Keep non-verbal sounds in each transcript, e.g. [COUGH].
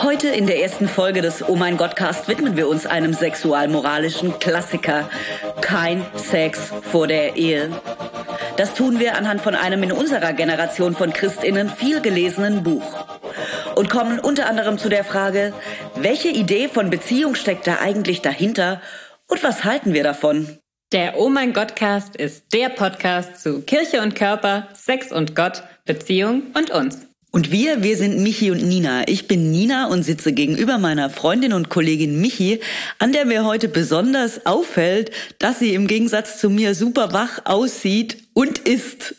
Heute in der ersten Folge des Oh mein Gott Cast widmen wir uns einem sexualmoralischen Klassiker. Kein Sex vor der Ehe. Das tun wir anhand von einem in unserer Generation von Christinnen viel gelesenen Buch. Und kommen unter anderem zu der Frage, welche Idee von Beziehung steckt da eigentlich dahinter und was halten wir davon? Der Oh mein Gott Cast ist der Podcast zu Kirche und Körper, Sex und Gott, Beziehung und uns. Und wir, wir sind Michi und Nina. Ich bin Nina und sitze gegenüber meiner Freundin und Kollegin Michi, an der mir heute besonders auffällt, dass sie im Gegensatz zu mir super wach aussieht und ist.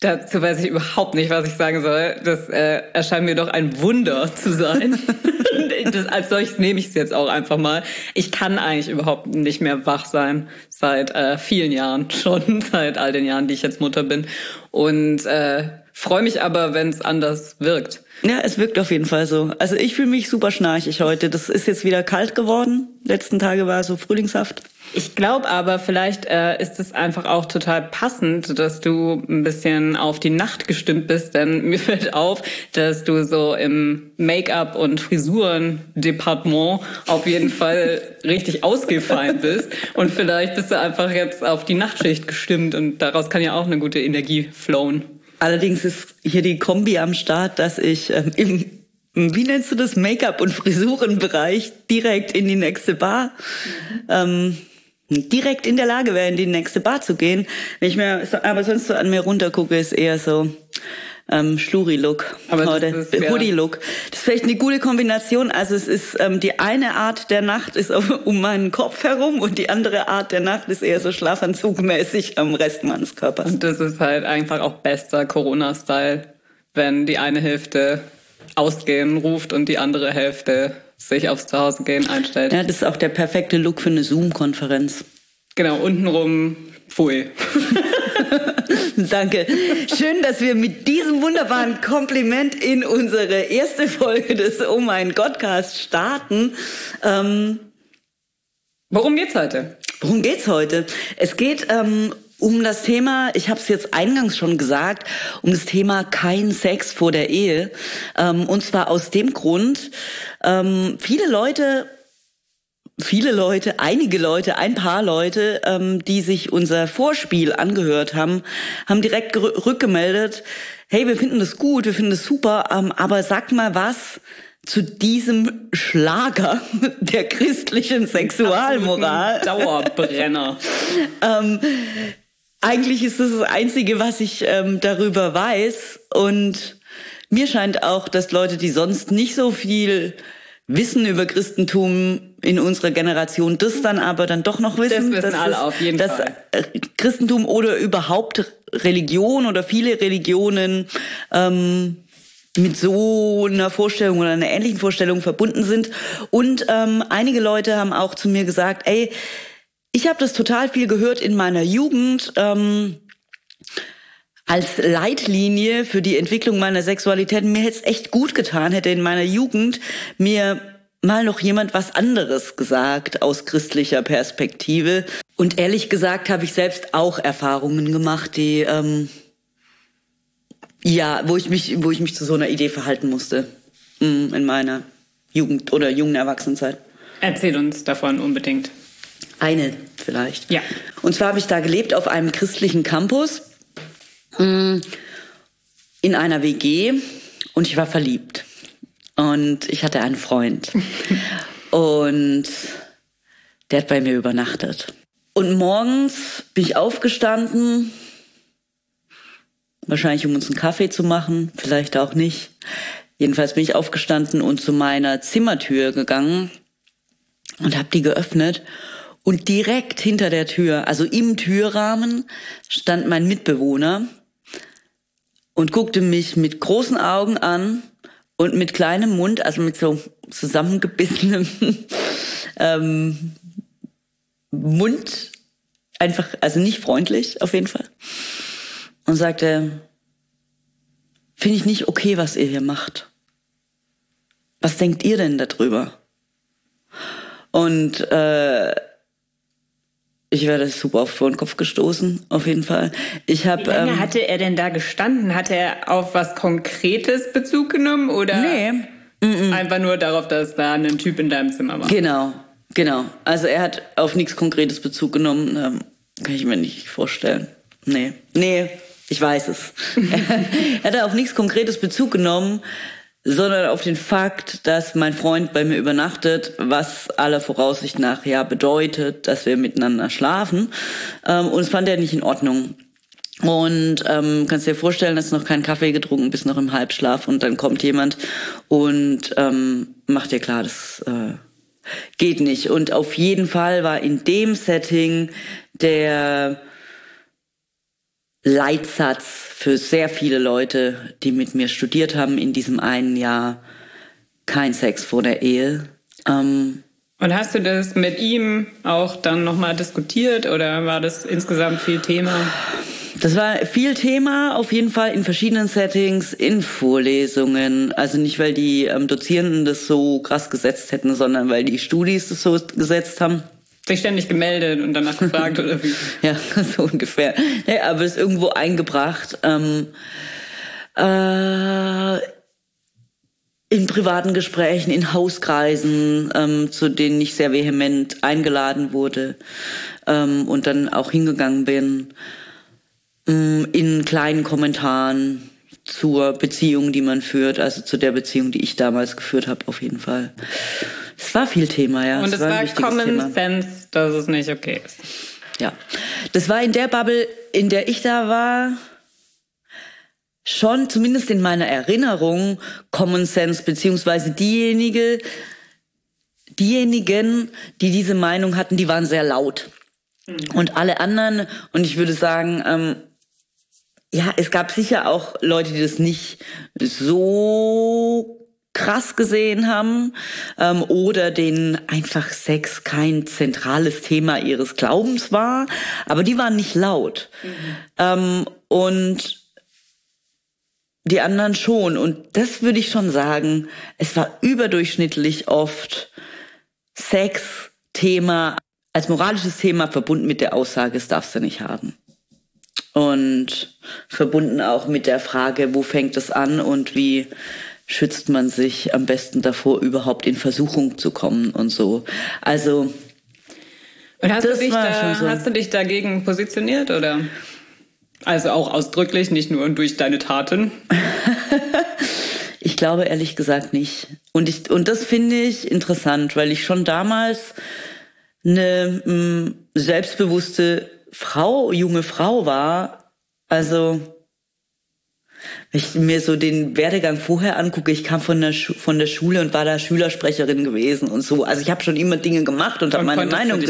Dazu weiß ich überhaupt nicht, was ich sagen soll. Das äh, erscheint mir doch ein Wunder zu sein. [LAUGHS] das, als solches nehme ich es jetzt auch einfach mal. Ich kann eigentlich überhaupt nicht mehr wach sein seit äh, vielen Jahren schon, [LAUGHS] seit all den Jahren, die ich jetzt Mutter bin. Und äh, freue mich aber, wenn es anders wirkt. Ja, es wirkt auf jeden Fall so. Also ich fühle mich super schnarchig heute. Das ist jetzt wieder kalt geworden. Letzten Tage war so frühlingshaft. Ich glaube aber, vielleicht äh, ist es einfach auch total passend, dass du ein bisschen auf die Nacht gestimmt bist, denn [LAUGHS] mir fällt auf, dass du so im Make-up und Frisuren-Departement auf jeden [LAUGHS] Fall richtig ausgefallen bist. Und vielleicht bist du einfach jetzt auf die Nachtschicht gestimmt und daraus kann ja auch eine gute Energie flowen. Allerdings ist hier die Kombi am Start, dass ich ähm, im wie nennst du das Make-up und Frisurenbereich direkt in die nächste Bar ähm, direkt in der Lage wäre, in die nächste Bar zu gehen. Wenn ich mir aber sonst so an mir runtergucke, ist eher so ähm, Schluri-Look oder Hoodie-Look. Das ist vielleicht eine gute Kombination. Also es ist ähm, die eine Art der Nacht ist [LAUGHS] um meinen Kopf herum und die andere Art der Nacht ist eher so schlafanzugmäßig am Rest meines Körpers. Und das ist halt einfach auch bester Corona-Style, wenn die eine Hälfte ausgehen ruft und die andere Hälfte sich aufs Zuhausegehen einstellt. Ja, das ist auch der perfekte Look für eine Zoom-Konferenz. Genau, untenrum Pfui. [LAUGHS] [LAUGHS] Danke. Schön, dass wir mit diesem wunderbaren Kompliment in unsere erste Folge des Oh mein Gottcast starten. Ähm, Worum geht's heute? Worum geht's heute? Es geht ähm, um das Thema, ich habe es jetzt eingangs schon gesagt, um das Thema kein Sex vor der Ehe. Ähm, und zwar aus dem Grund, ähm, viele Leute viele Leute, einige Leute, ein paar Leute, ähm, die sich unser Vorspiel angehört haben, haben direkt rückgemeldet, hey, wir finden das gut, wir finden das super, ähm, aber sag mal was zu diesem Schlager [LAUGHS] der christlichen Sexualmoral. Dauerbrenner. [LAUGHS] ähm, eigentlich ist das das Einzige, was ich ähm, darüber weiß. Und mir scheint auch, dass Leute, die sonst nicht so viel wissen über Christentum in unserer Generation, das dann aber dann doch noch wissen. Das wissen alle es, auf jeden dass Fall. Christentum oder überhaupt Religion oder viele Religionen ähm, mit so einer Vorstellung oder einer ähnlichen Vorstellung verbunden sind. Und ähm, einige Leute haben auch zu mir gesagt, ey, ich habe das total viel gehört in meiner Jugend. Ähm, als Leitlinie für die Entwicklung meiner Sexualität. Mir hätte es echt gut getan, hätte in meiner Jugend mir mal noch jemand was anderes gesagt aus christlicher Perspektive. Und ehrlich gesagt habe ich selbst auch Erfahrungen gemacht, die ähm, ja, wo ich mich, wo ich mich zu so einer Idee verhalten musste mm, in meiner Jugend oder jungen Erwachsenenzeit. Erzähl uns davon unbedingt. Eine vielleicht. Ja. Und zwar habe ich da gelebt auf einem christlichen Campus mm, in einer WG und ich war verliebt. Und ich hatte einen Freund. und der hat bei mir übernachtet. Und morgens bin ich aufgestanden, wahrscheinlich um uns einen Kaffee zu machen, vielleicht auch nicht. Jedenfalls bin ich aufgestanden und zu meiner Zimmertür gegangen und habe die geöffnet und direkt hinter der Tür, also im Türrahmen, stand mein Mitbewohner und guckte mich mit großen Augen an und mit kleinem Mund, also mit so zusammengebissenem [LAUGHS] ähm, Mund, einfach, also nicht freundlich auf jeden Fall. Und sagte, finde ich nicht okay, was ihr hier macht. Was denkt ihr denn darüber? Und äh, ich werde super oft vor den Kopf gestoßen, auf jeden Fall. Ich habe. Wie lange ähm, hatte er denn da gestanden? Hat er auf was Konkretes Bezug genommen oder? Nee. Mm -mm. einfach nur darauf, dass da ein Typ in deinem Zimmer war. Genau, genau. Also er hat auf nichts Konkretes Bezug genommen. Ähm, kann ich mir nicht vorstellen. Nee, nee, ich weiß es. [LAUGHS] er hat auf nichts Konkretes Bezug genommen, sondern auf den Fakt, dass mein Freund bei mir übernachtet, was aller Voraussicht nach ja bedeutet, dass wir miteinander schlafen. Ähm, und es fand er nicht in Ordnung. Und ähm, kannst dir vorstellen, dass noch keinen Kaffee getrunken, bis noch im Halbschlaf und dann kommt jemand und ähm, macht dir klar, das äh, geht nicht. Und auf jeden Fall war in dem Setting der Leitsatz für sehr viele Leute, die mit mir studiert haben in diesem einen Jahr, kein Sex vor der Ehe. Ähm, und hast du das mit ihm auch dann nochmal diskutiert oder war das insgesamt viel Thema? Das war viel Thema, auf jeden Fall in verschiedenen Settings, in Vorlesungen. Also nicht, weil die ähm, Dozierenden das so krass gesetzt hätten, sondern weil die Studis das so gesetzt haben. Sich ständig gemeldet und danach gefragt oder wie? [LAUGHS] Ja, so ungefähr. Ja, aber es ist irgendwo eingebracht. Ähm, äh, in privaten Gesprächen, in Hauskreisen, ähm, zu denen ich sehr vehement eingeladen wurde ähm, und dann auch hingegangen bin. Mm, in kleinen Kommentaren zur Beziehung, die man führt, also zu der Beziehung, die ich damals geführt habe, auf jeden Fall. Es war viel Thema, ja. Und es war, war Common Thema. Sense, dass es nicht okay ist. Ja. Das war in der Bubble, in der ich da war, schon, zumindest in meiner Erinnerung, Common Sense, beziehungsweise diejenige, diejenigen, die diese Meinung hatten, die waren sehr laut. Mhm. Und alle anderen, und ich würde sagen, ähm, ja, es gab sicher auch Leute, die das nicht so krass gesehen haben ähm, oder denen einfach Sex kein zentrales Thema ihres Glaubens war, aber die waren nicht laut. Mhm. Ähm, und die anderen schon. Und das würde ich schon sagen, es war überdurchschnittlich oft Sex Thema als moralisches Thema verbunden mit der Aussage, es darfst du nicht haben. Und verbunden auch mit der Frage, wo fängt es an und wie schützt man sich am besten davor, überhaupt in Versuchung zu kommen und so. Also und hast, du dich, da, so. hast du dich dagegen positioniert oder? Also auch ausdrücklich, nicht nur durch deine Taten? [LAUGHS] ich glaube ehrlich gesagt nicht. Und, ich, und das finde ich interessant, weil ich schon damals eine mh, mm, selbstbewusste Frau, junge Frau war. Also, wenn ich mir so den Werdegang vorher angucke, ich kam von der, von der Schule und war da Schülersprecherin gewesen und so. Also ich habe schon immer Dinge gemacht und habe meine Meinung,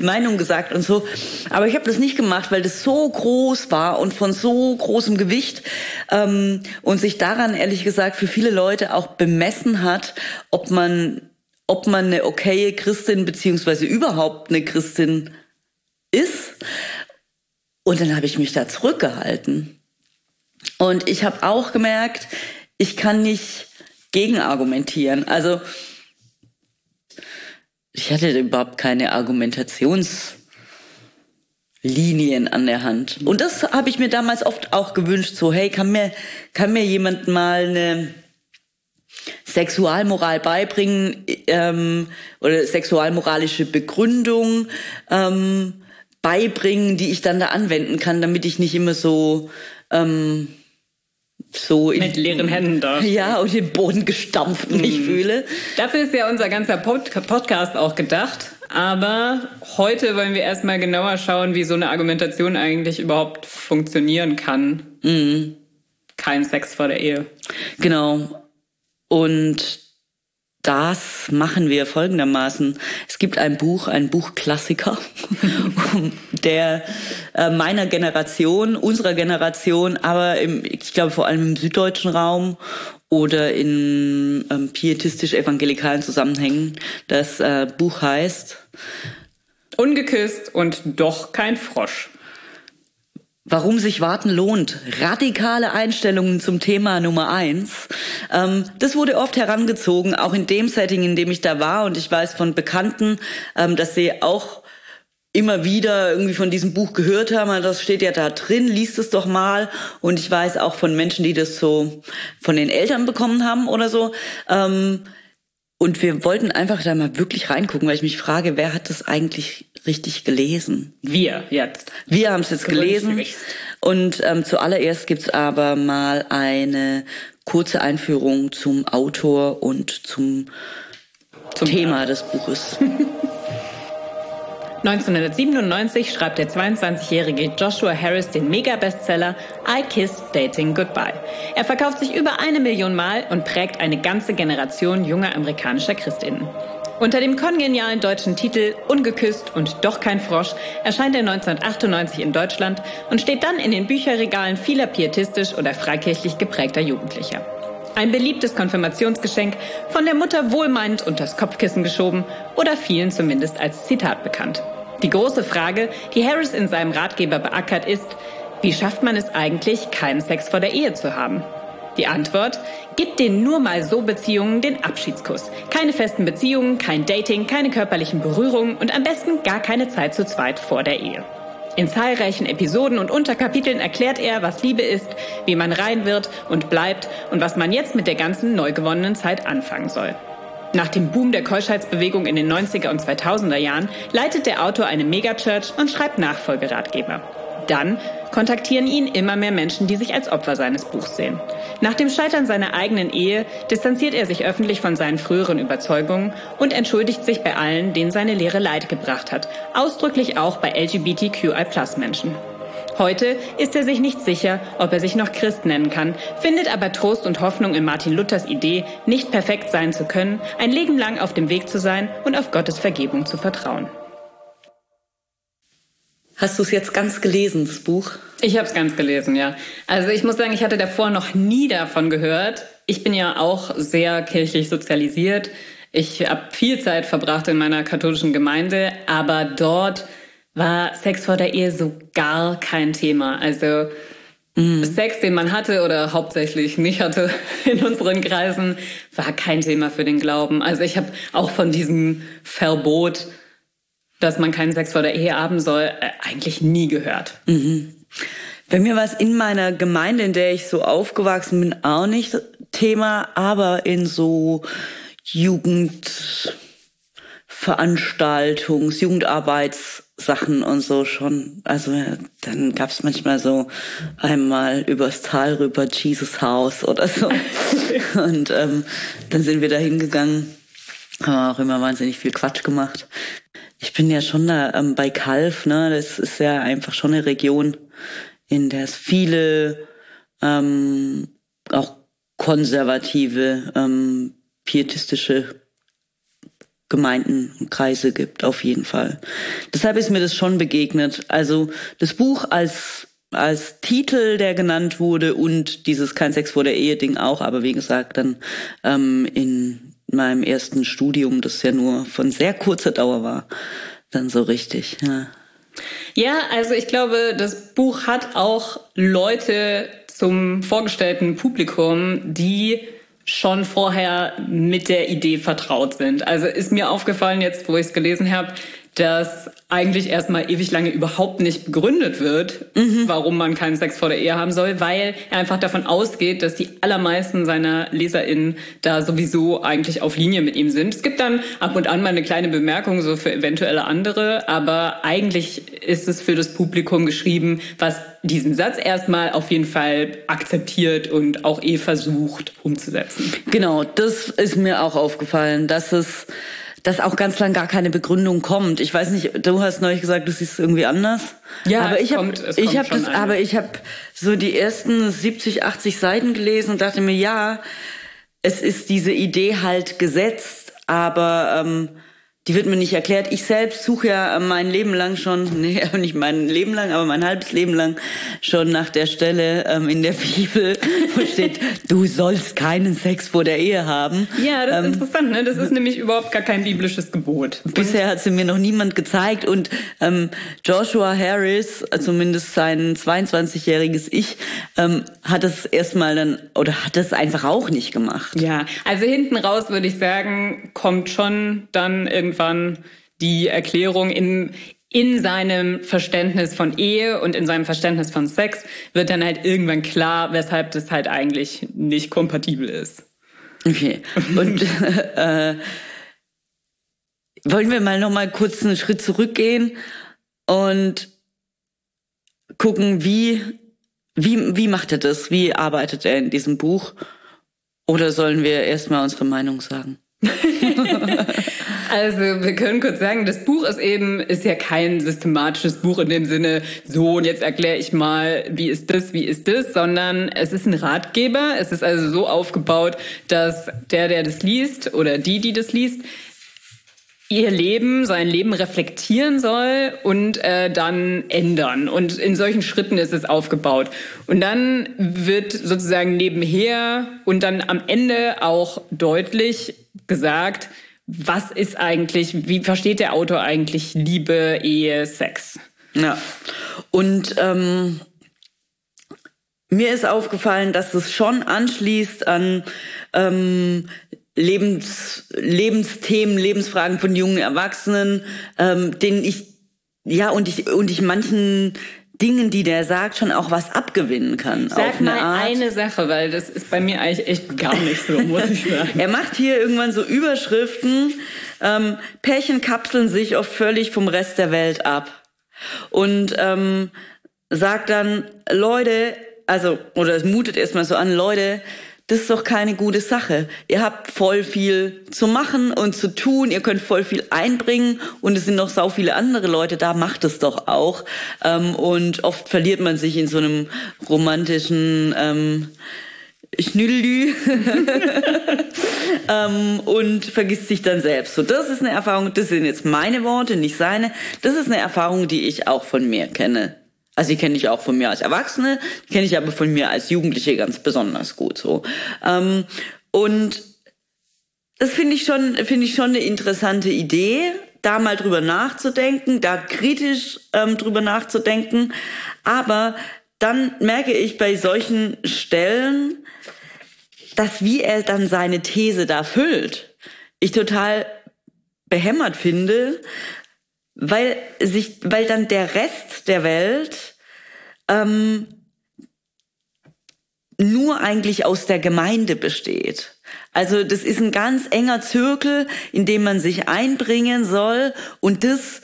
Meinung gesagt und so. Aber ich habe das nicht gemacht, weil das so groß war und von so großem Gewicht ähm, und sich daran ehrlich gesagt für viele Leute auch bemessen hat, ob man ob man eine okaye Christin beziehungsweise überhaupt eine Christin ist. Und dann habe ich mich da zurückgehalten. Und ich habe auch gemerkt, ich kann nicht gegenargumentieren. Also ich hatte überhaupt keine Argumentationslinien an der Hand. Und das habe ich mir damals oft auch gewünscht, so, hey, kann mir, kann mir jemand mal eine Sexualmoral beibringen ähm, oder sexualmoralische Begründung ähm, beibringen, die ich dann da anwenden kann, damit ich nicht immer so ähm, so mit in, leeren Händen da. Ja, und den Boden gestampft mich mhm. fühle. Dafür ist ja unser ganzer Pod Podcast auch gedacht. Aber heute wollen wir erstmal genauer schauen, wie so eine Argumentation eigentlich überhaupt funktionieren kann. Mhm. Kein Sex vor der Ehe. Genau. Und das machen wir folgendermaßen. Es gibt ein Buch, ein Buchklassiker, der äh, meiner Generation, unserer Generation, aber im, ich glaube vor allem im süddeutschen Raum oder in ähm, pietistisch-evangelikalen Zusammenhängen. Das äh, Buch heißt Ungeküsst und doch kein Frosch. Warum sich warten lohnt. Radikale Einstellungen zum Thema Nummer eins. Ähm, das wurde oft herangezogen, auch in dem Setting, in dem ich da war. Und ich weiß von Bekannten, ähm, dass sie auch immer wieder irgendwie von diesem Buch gehört haben, das steht ja da drin, liest es doch mal. Und ich weiß auch von Menschen, die das so von den Eltern bekommen haben oder so. Ähm, und wir wollten einfach da mal wirklich reingucken, weil ich mich frage, wer hat das eigentlich richtig gelesen? Wir jetzt. Wir haben es jetzt gelesen. Und ähm, zuallererst gibt's aber mal eine kurze Einführung zum Autor und zum, zum Thema des Buches. [LAUGHS] 1997 schreibt der 22-jährige Joshua Harris den Mega-Bestseller I Kissed Dating Goodbye. Er verkauft sich über eine Million Mal und prägt eine ganze Generation junger amerikanischer Christinnen. Unter dem kongenialen deutschen Titel Ungeküsst und doch kein Frosch erscheint er 1998 in Deutschland und steht dann in den Bücherregalen vieler pietistisch oder freikirchlich geprägter Jugendlicher. Ein beliebtes Konfirmationsgeschenk, von der Mutter wohlmeinend unters Kopfkissen geschoben oder vielen zumindest als Zitat bekannt. Die große Frage, die Harris in seinem Ratgeber beackert, ist, wie schafft man es eigentlich, keinen Sex vor der Ehe zu haben? Die Antwort, gibt den nur mal so Beziehungen den Abschiedskuss. Keine festen Beziehungen, kein Dating, keine körperlichen Berührungen und am besten gar keine Zeit zu zweit vor der Ehe. In zahlreichen Episoden und Unterkapiteln erklärt er, was Liebe ist, wie man rein wird und bleibt und was man jetzt mit der ganzen neu gewonnenen Zeit anfangen soll. Nach dem Boom der Keuschheitsbewegung in den 90er und 2000er Jahren leitet der Autor eine Megachurch und schreibt Nachfolgeratgeber. Dann kontaktieren ihn immer mehr Menschen, die sich als Opfer seines Buchs sehen. Nach dem Scheitern seiner eigenen Ehe distanziert er sich öffentlich von seinen früheren Überzeugungen und entschuldigt sich bei allen, denen seine Lehre Leid gebracht hat, ausdrücklich auch bei LGBTQI-Menschen. Heute ist er sich nicht sicher, ob er sich noch Christ nennen kann, findet aber Trost und Hoffnung in Martin Luthers Idee, nicht perfekt sein zu können, ein Leben lang auf dem Weg zu sein und auf Gottes Vergebung zu vertrauen. Hast du es jetzt ganz gelesen, das Buch? Ich habe es ganz gelesen, ja. Also ich muss sagen, ich hatte davor noch nie davon gehört. Ich bin ja auch sehr kirchlich sozialisiert. Ich habe viel Zeit verbracht in meiner katholischen Gemeinde, aber dort war Sex vor der Ehe so gar kein Thema. Also mhm. Sex, den man hatte oder hauptsächlich nicht hatte [LAUGHS] in unseren Kreisen, war kein Thema für den Glauben. Also ich habe auch von diesem Verbot dass man keinen Sex vor der Ehe haben soll, äh, eigentlich nie gehört. Mhm. Bei mir war es in meiner Gemeinde, in der ich so aufgewachsen bin, auch nicht Thema, aber in so Jugendveranstaltungs-, Jugendarbeitssachen und so schon. Also dann gab es manchmal so einmal übers Tal rüber Jesus Haus oder so. [LAUGHS] und ähm, dann sind wir da hingegangen, haben auch immer wahnsinnig viel Quatsch gemacht. Ich bin ja schon da ähm, bei Kalf, ne? Das ist ja einfach schon eine Region, in der es viele ähm, auch konservative, ähm, pietistische Gemeinden und Kreise gibt, auf jeden Fall. Deshalb ist mir das schon begegnet. Also das Buch als als Titel, der genannt wurde und dieses Kein Sex vor der Ehe Ding auch, aber wie gesagt dann ähm, in meinem ersten Studium, das ja nur von sehr kurzer Dauer war, dann so richtig. Ja. Ja, also ich glaube, das Buch hat auch Leute zum vorgestellten Publikum, die schon vorher mit der Idee vertraut sind. Also ist mir aufgefallen jetzt, wo ich es gelesen habe, dass eigentlich erstmal ewig lange überhaupt nicht begründet wird, mhm. warum man keinen Sex vor der Ehe haben soll, weil er einfach davon ausgeht, dass die allermeisten seiner LeserInnen da sowieso eigentlich auf Linie mit ihm sind. Es gibt dann ab und an mal eine kleine Bemerkung so für eventuelle andere, aber eigentlich ist es für das Publikum geschrieben, was diesen Satz erstmal auf jeden Fall akzeptiert und auch eh versucht umzusetzen. Genau, das ist mir auch aufgefallen, dass es dass auch ganz lang gar keine Begründung kommt. Ich weiß nicht, du hast neulich gesagt, du siehst es irgendwie anders. Ja, aber ich habe ich habe das, aber ich habe so die ersten 70, 80 Seiten gelesen und dachte mir, ja, es ist diese Idee halt gesetzt, aber ähm, die wird mir nicht erklärt. Ich selbst suche ja mein Leben lang schon, [LAUGHS] nee, nicht mein Leben lang, aber mein halbes Leben lang schon nach der Stelle ähm, in der Bibel, [LAUGHS] wo steht, du sollst keinen Sex vor der Ehe haben. Ja, das ist ähm, interessant, ne? Das ist nämlich überhaupt gar kein biblisches Gebot. [LAUGHS] Bisher hat sie mir noch niemand gezeigt und ähm, Joshua Harris, zumindest sein 22-jähriges Ich, ähm, hat es erstmal dann, oder hat es einfach auch nicht gemacht. Ja, also hinten raus würde ich sagen, kommt schon dann irgendwie irgendwann die Erklärung. In, in seinem Verständnis von Ehe und in seinem Verständnis von Sex wird dann halt irgendwann klar, weshalb das halt eigentlich nicht kompatibel ist. Okay. Und [LAUGHS] äh, wollen wir mal noch mal kurz einen Schritt zurückgehen und gucken, wie wie wie macht er das? Wie arbeitet er in diesem Buch? Oder sollen wir erstmal unsere Meinung sagen? [LAUGHS] also wir können kurz sagen, das Buch ist eben ist ja kein systematisches Buch in dem Sinne, so und jetzt erkläre ich mal, wie ist das, wie ist das, sondern es ist ein Ratgeber. Es ist also so aufgebaut, dass der, der das liest oder die, die das liest, ihr Leben, sein Leben reflektieren soll und äh, dann ändern. Und in solchen Schritten ist es aufgebaut. Und dann wird sozusagen nebenher und dann am Ende auch deutlich gesagt, was ist eigentlich, wie versteht der Autor eigentlich Liebe, Ehe, Sex? Ja. Und ähm, mir ist aufgefallen, dass es schon anschließt an ähm, Lebens, Lebensthemen, Lebensfragen von jungen Erwachsenen, ähm, denen ich, ja, und ich, und ich manchen Dingen, die der sagt, schon auch was abgewinnen kann. Sag auf mal eine, Art. eine Sache, weil das ist bei mir eigentlich echt gar nicht so, muss ich sagen. [LAUGHS] er macht hier irgendwann so Überschriften, ähm, Pärchen kapseln sich oft völlig vom Rest der Welt ab. Und ähm, sagt dann, Leute, also, oder es mutet erstmal so an, Leute, das ist doch keine gute Sache. Ihr habt voll viel zu machen und zu tun, ihr könnt voll viel einbringen und es sind noch sau viele andere Leute da, macht es doch auch. Ähm, und oft verliert man sich in so einem romantischen ähm, Schnüdelü [LAUGHS] ähm, und vergisst sich dann selbst. So, das ist eine Erfahrung, das sind jetzt meine Worte, nicht seine. Das ist eine Erfahrung, die ich auch von mir kenne. Also die kenne ich auch von mir als Erwachsene, die kenne ich aber von mir als Jugendliche ganz besonders gut so. Ähm, und das finde ich schon, finde ich schon eine interessante Idee, da mal drüber nachzudenken, da kritisch ähm, drüber nachzudenken. Aber dann merke ich bei solchen Stellen, dass wie er dann seine These da füllt, ich total behämmert finde, weil sich, weil dann der Rest der Welt ähm, nur eigentlich aus der Gemeinde besteht. Also das ist ein ganz enger Zirkel, in dem man sich einbringen soll und das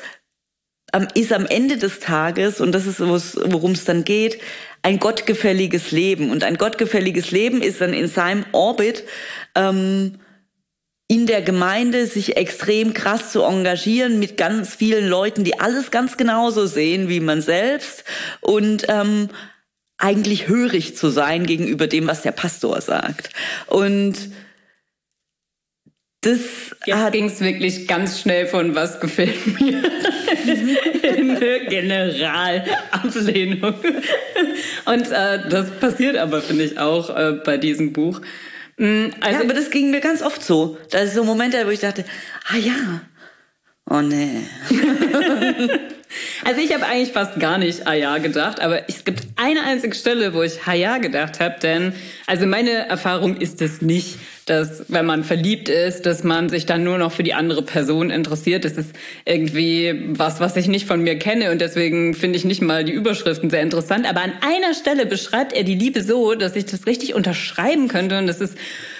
ist am Ende des Tages, und das ist, worum es dann geht, ein gottgefälliges Leben. Und ein gottgefälliges Leben ist dann in seinem Orbit ähm, in der Gemeinde sich extrem krass zu engagieren mit ganz vielen Leuten, die alles ganz genauso sehen wie man selbst und ähm, eigentlich hörig zu sein gegenüber dem, was der Pastor sagt. Und das Jetzt ging es wirklich ganz schnell von was gefällt mir [LAUGHS] in eine Generalablehnung. Und äh, das passiert aber, finde ich, auch äh, bei diesem Buch. Mm, also ja, aber das ging mir ganz oft so. Da ist so Momente, wo ich dachte, ah ja, oh nee. [LAUGHS] also ich habe eigentlich fast gar nicht ah ja gedacht, aber es gibt eine einzige Stelle, wo ich ah ja gedacht habe, denn also meine Erfahrung ist es nicht, dass wenn man verliebt ist, dass man sich dann nur noch für die andere Person interessiert. Das ist irgendwie was, was ich nicht von mir kenne und deswegen finde ich nicht mal die Überschriften sehr interessant. Aber an einer Stelle beschreibt er die Liebe so, dass ich das richtig unterschreiben könnte und das ist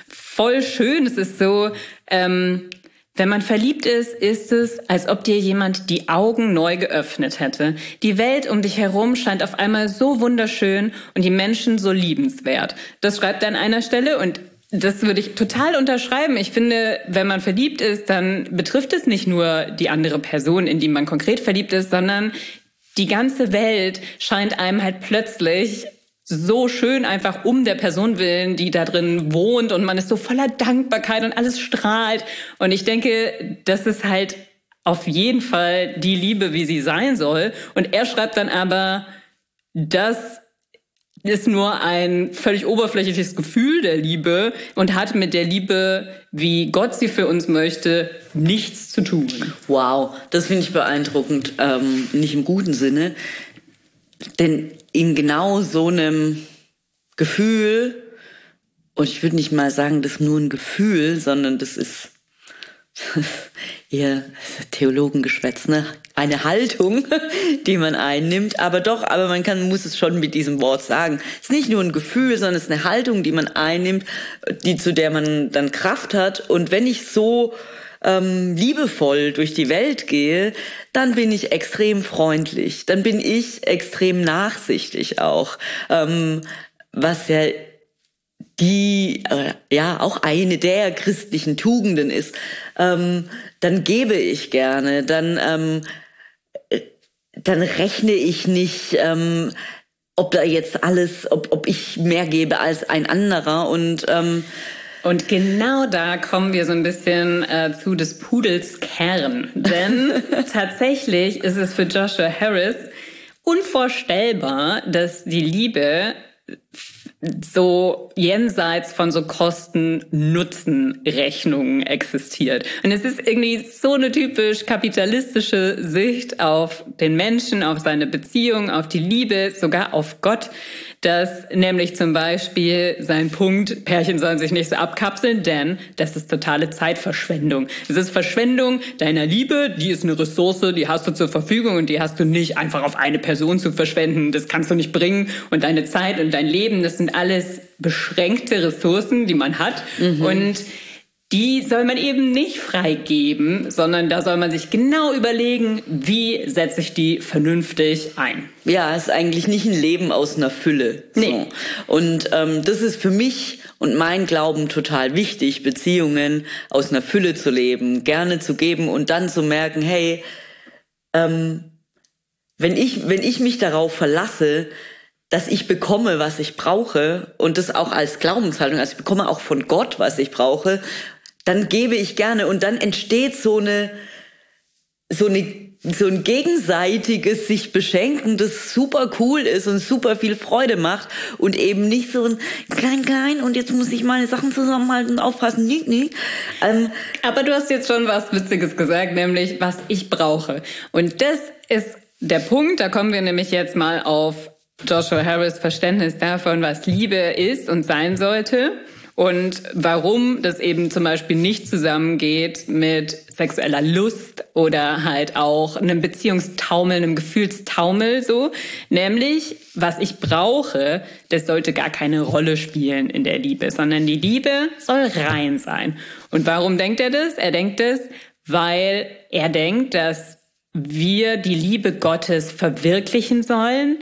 voll schön. Es ist so, ähm, wenn man verliebt ist, ist es, als ob dir jemand die Augen neu geöffnet hätte. Die Welt um dich herum scheint auf einmal so wunderschön und die Menschen so liebenswert. Das schreibt er an einer Stelle und das würde ich total unterschreiben. Ich finde, wenn man verliebt ist, dann betrifft es nicht nur die andere Person, in die man konkret verliebt ist, sondern die ganze Welt scheint einem halt plötzlich so schön einfach um der Person willen, die da drin wohnt und man ist so voller Dankbarkeit und alles strahlt. Und ich denke, das ist halt auf jeden Fall die Liebe, wie sie sein soll. Und er schreibt dann aber, dass ist nur ein völlig oberflächliches Gefühl der Liebe und hat mit der Liebe, wie Gott sie für uns möchte, nichts zu tun. Wow, das finde ich beeindruckend, ähm, nicht im guten Sinne. Denn in genau so einem Gefühl, und ich würde nicht mal sagen, das ist nur ein Gefühl, sondern das ist [LAUGHS] ihr Theologengeschwätz, ne? Eine Haltung, die man einnimmt, aber doch, aber man kann, muss es schon mit diesem Wort sagen. Es ist nicht nur ein Gefühl, sondern es ist eine Haltung, die man einnimmt, die, zu der man dann Kraft hat. Und wenn ich so ähm, liebevoll durch die Welt gehe, dann bin ich extrem freundlich, dann bin ich extrem nachsichtig auch, ähm, was ja die äh, ja auch eine der christlichen Tugenden ist, ähm, dann gebe ich gerne, dann ähm, äh, dann rechne ich nicht, ähm, ob da jetzt alles, ob, ob ich mehr gebe als ein anderer und ähm, und genau da kommen wir so ein bisschen äh, zu des Pudels Kern. [LAUGHS] Denn tatsächlich ist es für Joshua Harris unvorstellbar, dass die Liebe so jenseits von so Kosten-Nutzen-Rechnungen existiert. Und es ist irgendwie so eine typisch kapitalistische Sicht auf den Menschen, auf seine Beziehung, auf die Liebe, sogar auf Gott, dass nämlich zum Beispiel sein Punkt, Pärchen sollen sich nicht so abkapseln, denn das ist totale Zeitverschwendung. Es ist Verschwendung deiner Liebe, die ist eine Ressource, die hast du zur Verfügung und die hast du nicht einfach auf eine Person zu verschwenden. Das kannst du nicht bringen. Und deine Zeit und dein Leben, das sind alles beschränkte Ressourcen, die man hat. Mhm. Und die soll man eben nicht freigeben, sondern da soll man sich genau überlegen, wie setze ich die vernünftig ein. Ja, ist eigentlich nicht ein Leben aus einer Fülle. Nee. So. Und ähm, das ist für mich und mein Glauben total wichtig, Beziehungen aus einer Fülle zu leben, gerne zu geben und dann zu merken, hey, ähm, wenn ich, wenn ich mich darauf verlasse, dass ich bekomme, was ich brauche und das auch als Glaubenshaltung, also ich bekomme auch von Gott, was ich brauche dann gebe ich gerne und dann entsteht so eine, so eine so ein gegenseitiges sich beschenken, das super cool ist und super viel Freude macht und eben nicht so ein klein klein und jetzt muss ich meine Sachen zusammenhalten und aufpassen. Nee, nee. Ähm, Aber du hast jetzt schon was Witziges gesagt, nämlich was ich brauche. Und das ist der Punkt, da kommen wir nämlich jetzt mal auf Joshua Harris Verständnis davon, was Liebe ist und sein sollte und warum das eben zum Beispiel nicht zusammengeht mit sexueller Lust oder halt auch einem Beziehungstaumel, einem Gefühlstaumel so. Nämlich, was ich brauche, das sollte gar keine Rolle spielen in der Liebe, sondern die Liebe soll rein sein. Und warum denkt er das? Er denkt es, weil er denkt, dass wir die Liebe Gottes verwirklichen sollen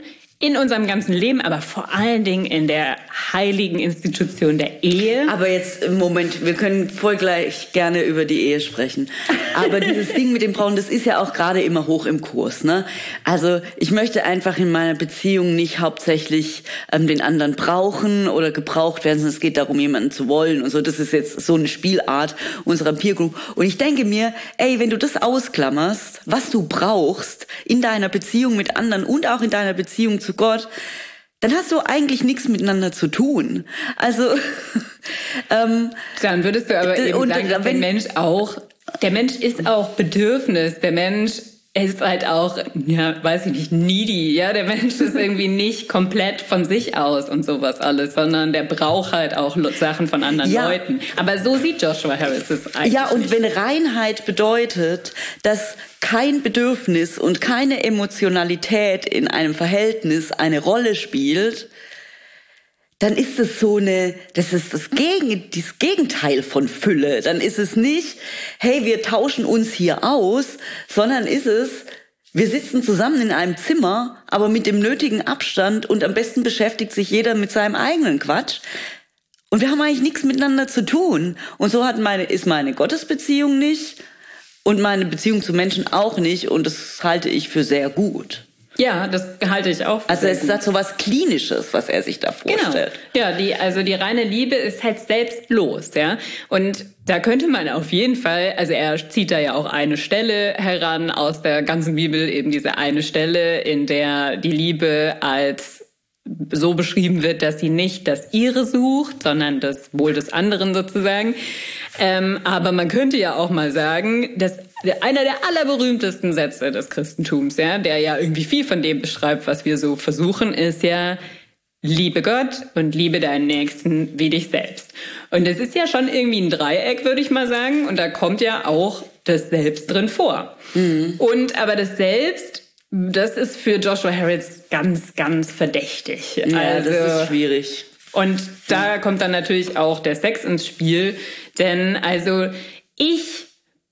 in unserem ganzen Leben, aber vor allen Dingen in der heiligen Institution der Ehe. Aber jetzt Moment, wir können voll gleich gerne über die Ehe sprechen. Aber dieses Ding mit dem Brauen, das ist ja auch gerade immer hoch im Kurs. Ne? Also ich möchte einfach in meiner Beziehung nicht hauptsächlich ähm, den anderen brauchen oder gebraucht werden, sondern es geht darum, jemanden zu wollen und so. Das ist jetzt so eine Spielart unserer Peer Group. Und ich denke mir, ey, wenn du das ausklammerst, was du brauchst in deiner Beziehung mit anderen und auch in deiner Beziehung zu Gott, dann hast du eigentlich nichts miteinander zu tun. Also [LAUGHS] ähm, dann würdest du aber eben sagen, dass der Mensch auch, der Mensch ist auch Bedürfnis, der Mensch ist halt auch, ja, weiß ich nicht, needy, ja, der Mensch ist irgendwie nicht komplett von sich aus und sowas alles, sondern der braucht halt auch Sachen von anderen ja. Leuten. Aber so sieht Joshua Harris es eigentlich. Ja, und wenn Reinheit bedeutet, dass kein Bedürfnis und keine Emotionalität in einem Verhältnis eine Rolle spielt, dann ist es so eine, das ist das, Gegen, das Gegenteil von Fülle. Dann ist es nicht, hey, wir tauschen uns hier aus, sondern ist es, wir sitzen zusammen in einem Zimmer, aber mit dem nötigen Abstand und am besten beschäftigt sich jeder mit seinem eigenen Quatsch. Und wir haben eigentlich nichts miteinander zu tun. Und so hat meine, ist meine Gottesbeziehung nicht und meine Beziehung zu Menschen auch nicht. Und das halte ich für sehr gut. Ja, das halte ich auch. Also es ist so was Klinisches, was er sich da genau. vorstellt. Genau. Ja, die, also die reine Liebe ist halt selbstlos, ja. Und da könnte man auf jeden Fall, also er zieht da ja auch eine Stelle heran aus der ganzen Bibel, eben diese eine Stelle, in der die Liebe als so beschrieben wird, dass sie nicht das ihre sucht, sondern das Wohl des anderen sozusagen. Ähm, aber man könnte ja auch mal sagen, dass einer der allerberühmtesten Sätze des Christentums, ja, der ja irgendwie viel von dem beschreibt, was wir so versuchen, ist ja, liebe Gott und liebe deinen Nächsten wie dich selbst. Und es ist ja schon irgendwie ein Dreieck, würde ich mal sagen. Und da kommt ja auch das Selbst drin vor. Mhm. Und aber das Selbst, das ist für Joshua Harris ganz, ganz verdächtig. Ja, also, das ist schwierig. Und da kommt dann natürlich auch der Sex ins Spiel. Denn also ich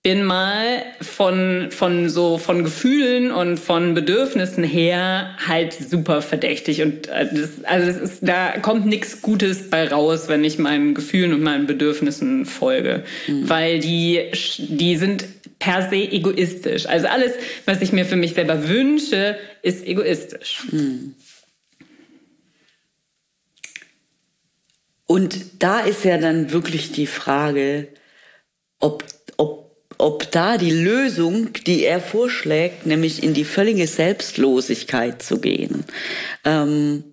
bin mal von, von so, von Gefühlen und von Bedürfnissen her halt super verdächtig. Und äh, das, also es ist, da kommt nichts Gutes bei raus, wenn ich meinen Gefühlen und meinen Bedürfnissen folge. Mhm. Weil die, die sind per se egoistisch. Also alles, was ich mir für mich selber wünsche, ist egoistisch. Mhm. Und da ist ja dann wirklich die Frage, ob, ob da die Lösung, die er vorschlägt, nämlich in die völlige Selbstlosigkeit zu gehen, ähm,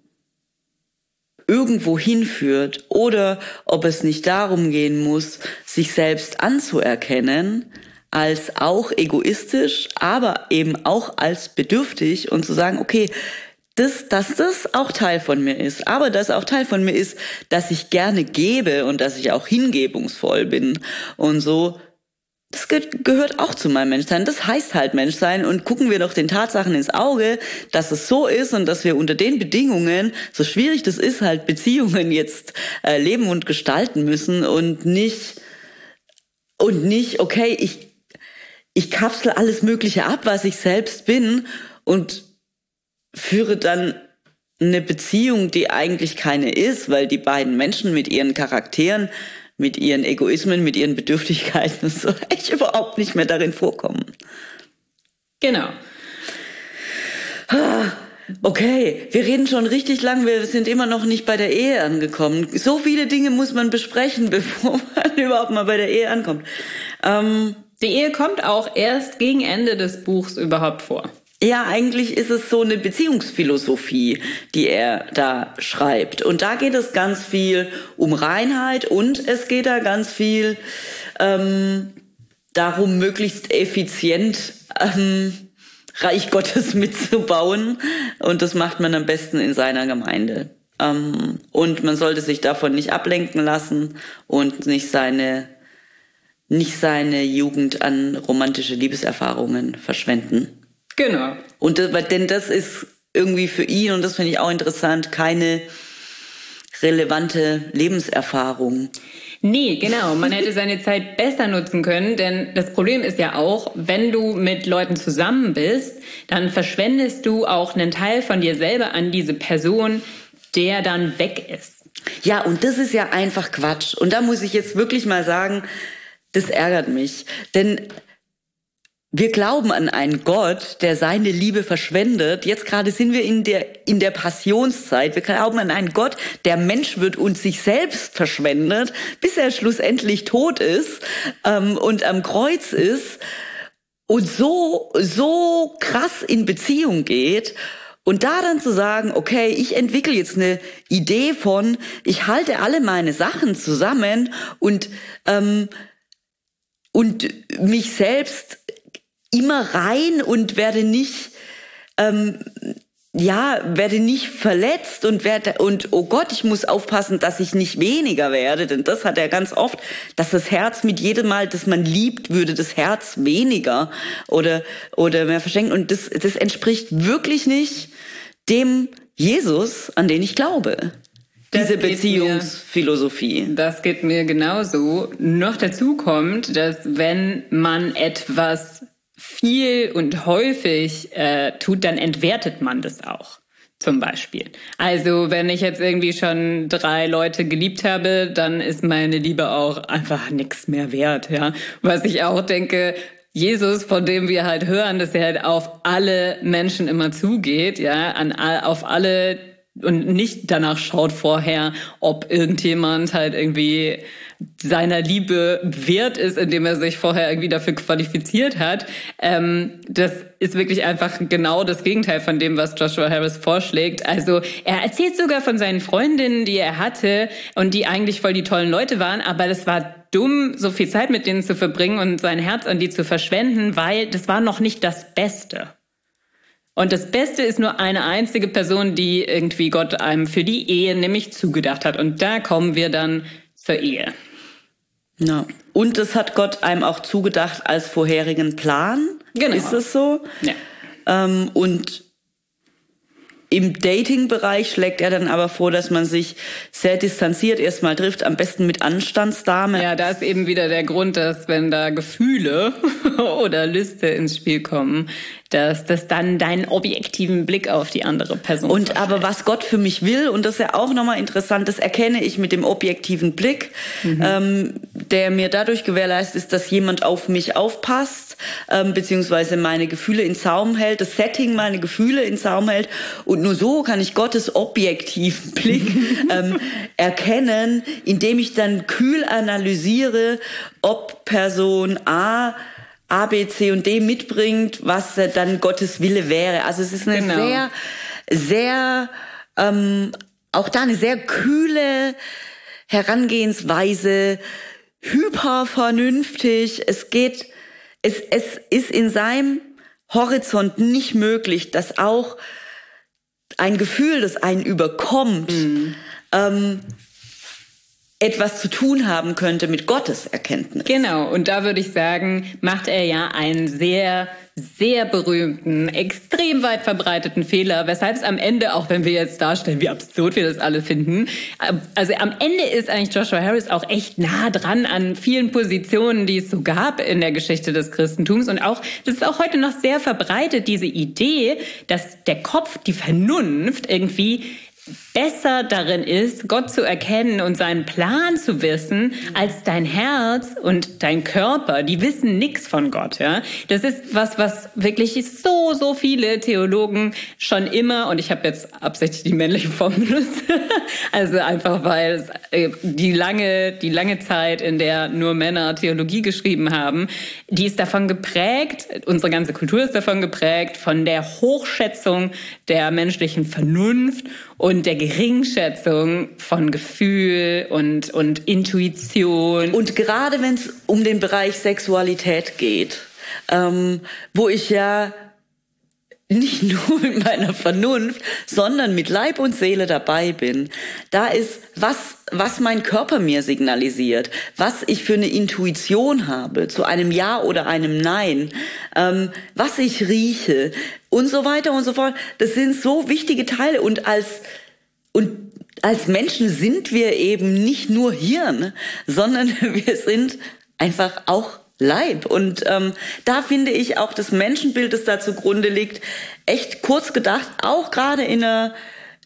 irgendwo hinführt oder ob es nicht darum gehen muss, sich selbst anzuerkennen, als auch egoistisch, aber eben auch als bedürftig und zu sagen, okay, das, dass das auch Teil von mir ist, aber dass auch Teil von mir ist, dass ich gerne gebe und dass ich auch hingebungsvoll bin und so das gehört auch zu meinem Menschsein. Das heißt halt Menschsein. Und gucken wir doch den Tatsachen ins Auge, dass es so ist und dass wir unter den Bedingungen, so schwierig das ist, halt Beziehungen jetzt äh, leben und gestalten müssen und nicht, und nicht, okay, ich, ich kapsel alles Mögliche ab, was ich selbst bin und führe dann eine Beziehung, die eigentlich keine ist, weil die beiden Menschen mit ihren Charakteren mit ihren Egoismen, mit ihren Bedürftigkeiten so [LAUGHS] echt überhaupt nicht mehr darin vorkommen. Genau. Okay, wir reden schon richtig lang, wir sind immer noch nicht bei der Ehe angekommen. So viele Dinge muss man besprechen, [LAUGHS] bevor man überhaupt mal bei der Ehe ankommt. Ähm, Die Ehe kommt auch erst gegen Ende des Buchs überhaupt vor. Ja, eigentlich ist es so eine Beziehungsphilosophie, die er da schreibt. Und da geht es ganz viel um Reinheit und es geht da ganz viel ähm, darum, möglichst effizient ähm, Reich Gottes [LAUGHS] mitzubauen. Und das macht man am besten in seiner Gemeinde. Ähm, und man sollte sich davon nicht ablenken lassen und nicht seine nicht seine Jugend an romantische Liebeserfahrungen verschwenden. Genau. Und denn das ist irgendwie für ihn, und das finde ich auch interessant, keine relevante Lebenserfahrung. Nee, genau. Man hätte seine Zeit besser nutzen können, denn das Problem ist ja auch, wenn du mit Leuten zusammen bist, dann verschwendest du auch einen Teil von dir selber an diese Person, der dann weg ist. Ja, und das ist ja einfach Quatsch. Und da muss ich jetzt wirklich mal sagen, das ärgert mich. Denn wir glauben an einen Gott, der seine Liebe verschwendet. Jetzt gerade sind wir in der, in der Passionszeit. Wir glauben an einen Gott, der Mensch wird und sich selbst verschwendet, bis er schlussendlich tot ist ähm, und am Kreuz ist und so, so krass in Beziehung geht. Und da dann zu sagen, okay, ich entwickle jetzt eine Idee von, ich halte alle meine Sachen zusammen und ähm, und mich selbst immer rein und werde nicht, ähm, ja, werde nicht verletzt und werde, und oh Gott, ich muss aufpassen, dass ich nicht weniger werde, denn das hat er ganz oft, dass das Herz mit jedem Mal, das man liebt, würde das Herz weniger oder, oder mehr verschenken und das, das entspricht wirklich nicht dem Jesus, an den ich glaube. Das diese Beziehungsphilosophie. Mir, das geht mir genauso. Noch dazu kommt, dass wenn man etwas viel und häufig äh, tut, dann entwertet man das auch. Zum Beispiel. Also, wenn ich jetzt irgendwie schon drei Leute geliebt habe, dann ist meine Liebe auch einfach nichts mehr wert, ja. Was ich auch denke, Jesus, von dem wir halt hören, dass er halt auf alle Menschen immer zugeht, ja, an, auf alle und nicht danach schaut vorher, ob irgendjemand halt irgendwie seiner Liebe wert ist, indem er sich vorher irgendwie dafür qualifiziert hat. Ähm, das ist wirklich einfach genau das Gegenteil von dem, was Joshua Harris vorschlägt. Also er erzählt sogar von seinen Freundinnen, die er hatte und die eigentlich voll die tollen Leute waren, aber das war dumm, so viel Zeit mit denen zu verbringen und sein Herz an die zu verschwenden, weil das war noch nicht das Beste. Und das Beste ist nur eine einzige Person, die irgendwie Gott einem für die Ehe nämlich zugedacht hat. Und da kommen wir dann zur Ehe. Ja. Und es hat Gott einem auch zugedacht als vorherigen Plan. Genau. Ist es so? Ja. Ähm, und im Dating-Bereich schlägt er dann aber vor, dass man sich sehr distanziert erstmal trifft, am besten mit Anstandsdame. Ja, da ist eben wieder der Grund, dass wenn da Gefühle [LAUGHS] oder Liste ins Spiel kommen, dass das dann deinen objektiven Blick auf die andere Person. Und aber was Gott für mich will, und das ist ja auch nochmal interessant, das erkenne ich mit dem objektiven Blick, mhm. ähm, der mir dadurch gewährleistet ist, dass jemand auf mich aufpasst, ähm, beziehungsweise meine Gefühle in Zaum hält, das Setting meine Gefühle in Zaum hält. Und nur so kann ich Gottes objektiven [LAUGHS] Blick ähm, erkennen, indem ich dann kühl analysiere, ob Person A A, B, C und D mitbringt, was dann Gottes Wille wäre. Also es ist eine genau. sehr, sehr, ähm, auch da eine sehr kühle Herangehensweise, hypervernünftig. Es geht, es, es ist in seinem Horizont nicht möglich, dass auch ein Gefühl, das einen überkommt, mhm. ähm, etwas zu tun haben könnte mit Gottes Erkenntnis. Genau, und da würde ich sagen, macht er ja einen sehr, sehr berühmten, extrem weit verbreiteten Fehler, weshalb es am Ende, auch wenn wir jetzt darstellen, wie absurd wir das alle finden, also am Ende ist eigentlich Joshua Harris auch echt nah dran an vielen Positionen, die es so gab in der Geschichte des Christentums und auch, das ist auch heute noch sehr verbreitet, diese Idee, dass der Kopf, die Vernunft irgendwie besser darin ist, Gott zu erkennen und seinen Plan zu wissen, als dein Herz und dein Körper. Die wissen nichts von Gott. Ja, das ist was, was wirklich so so viele Theologen schon immer und ich habe jetzt absichtlich die männliche Form [LAUGHS] benutzt. also einfach weil äh, die lange die lange Zeit, in der nur Männer Theologie geschrieben haben, die ist davon geprägt. Unsere ganze Kultur ist davon geprägt von der Hochschätzung der menschlichen Vernunft und der Geringschätzung von Gefühl und, und Intuition. Und gerade wenn es um den Bereich Sexualität geht, ähm, wo ich ja nicht [LAUGHS] nur mit meiner Vernunft, sondern mit Leib und Seele dabei bin. Da ist, was, was mein Körper mir signalisiert, was ich für eine Intuition habe zu einem Ja oder einem Nein, ähm, was ich rieche und so weiter und so fort. Das sind so wichtige Teile und als, und als Menschen sind wir eben nicht nur Hirn, sondern [LAUGHS] wir sind einfach auch Leib. Und ähm, da finde ich auch das Menschenbild, das da zugrunde liegt, echt kurz gedacht, auch gerade in einer,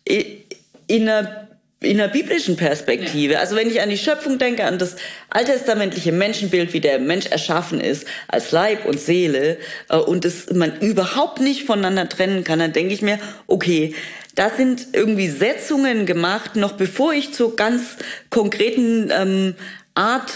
in einer in einer biblischen Perspektive. Also wenn ich an die Schöpfung denke, an das alttestamentliche Menschenbild, wie der Mensch erschaffen ist, als Leib und Seele, äh, und das man überhaupt nicht voneinander trennen kann, dann denke ich mir, okay, da sind irgendwie Setzungen gemacht, noch bevor ich zur ganz konkreten ähm, Art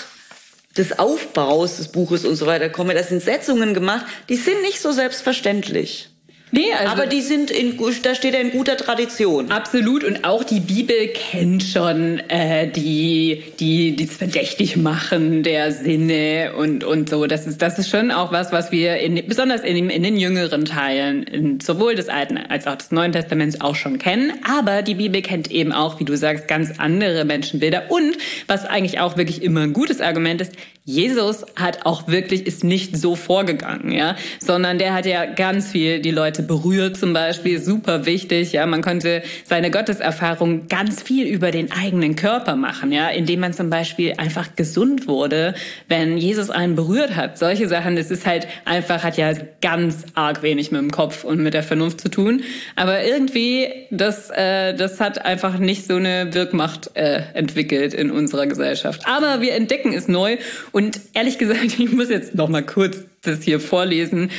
des Aufbaus des Buches und so weiter komme, das sind Setzungen gemacht, die sind nicht so selbstverständlich. Nee, also aber die sind in, da steht er in guter Tradition. Absolut und auch die Bibel kennt schon äh, die, die, die verdächtig machen der Sinne und und so. Das ist das ist schon auch was, was wir in, besonders in, in den jüngeren Teilen in, sowohl des Alten als auch des Neuen Testaments auch schon kennen. Aber die Bibel kennt eben auch, wie du sagst, ganz andere Menschenbilder und was eigentlich auch wirklich immer ein gutes Argument ist. Jesus hat auch wirklich ist nicht so vorgegangen, ja, sondern der hat ja ganz viel die Leute berührt zum Beispiel, super wichtig, ja, man konnte seine Gotteserfahrung ganz viel über den eigenen Körper machen, ja, indem man zum Beispiel einfach gesund wurde, wenn Jesus einen berührt hat. Solche Sachen, das ist halt einfach, hat ja ganz arg wenig mit dem Kopf und mit der Vernunft zu tun, aber irgendwie, das, äh, das hat einfach nicht so eine Wirkmacht äh, entwickelt in unserer Gesellschaft. Aber wir entdecken es neu und ehrlich gesagt, [LAUGHS] ich muss jetzt noch mal kurz das hier vorlesen.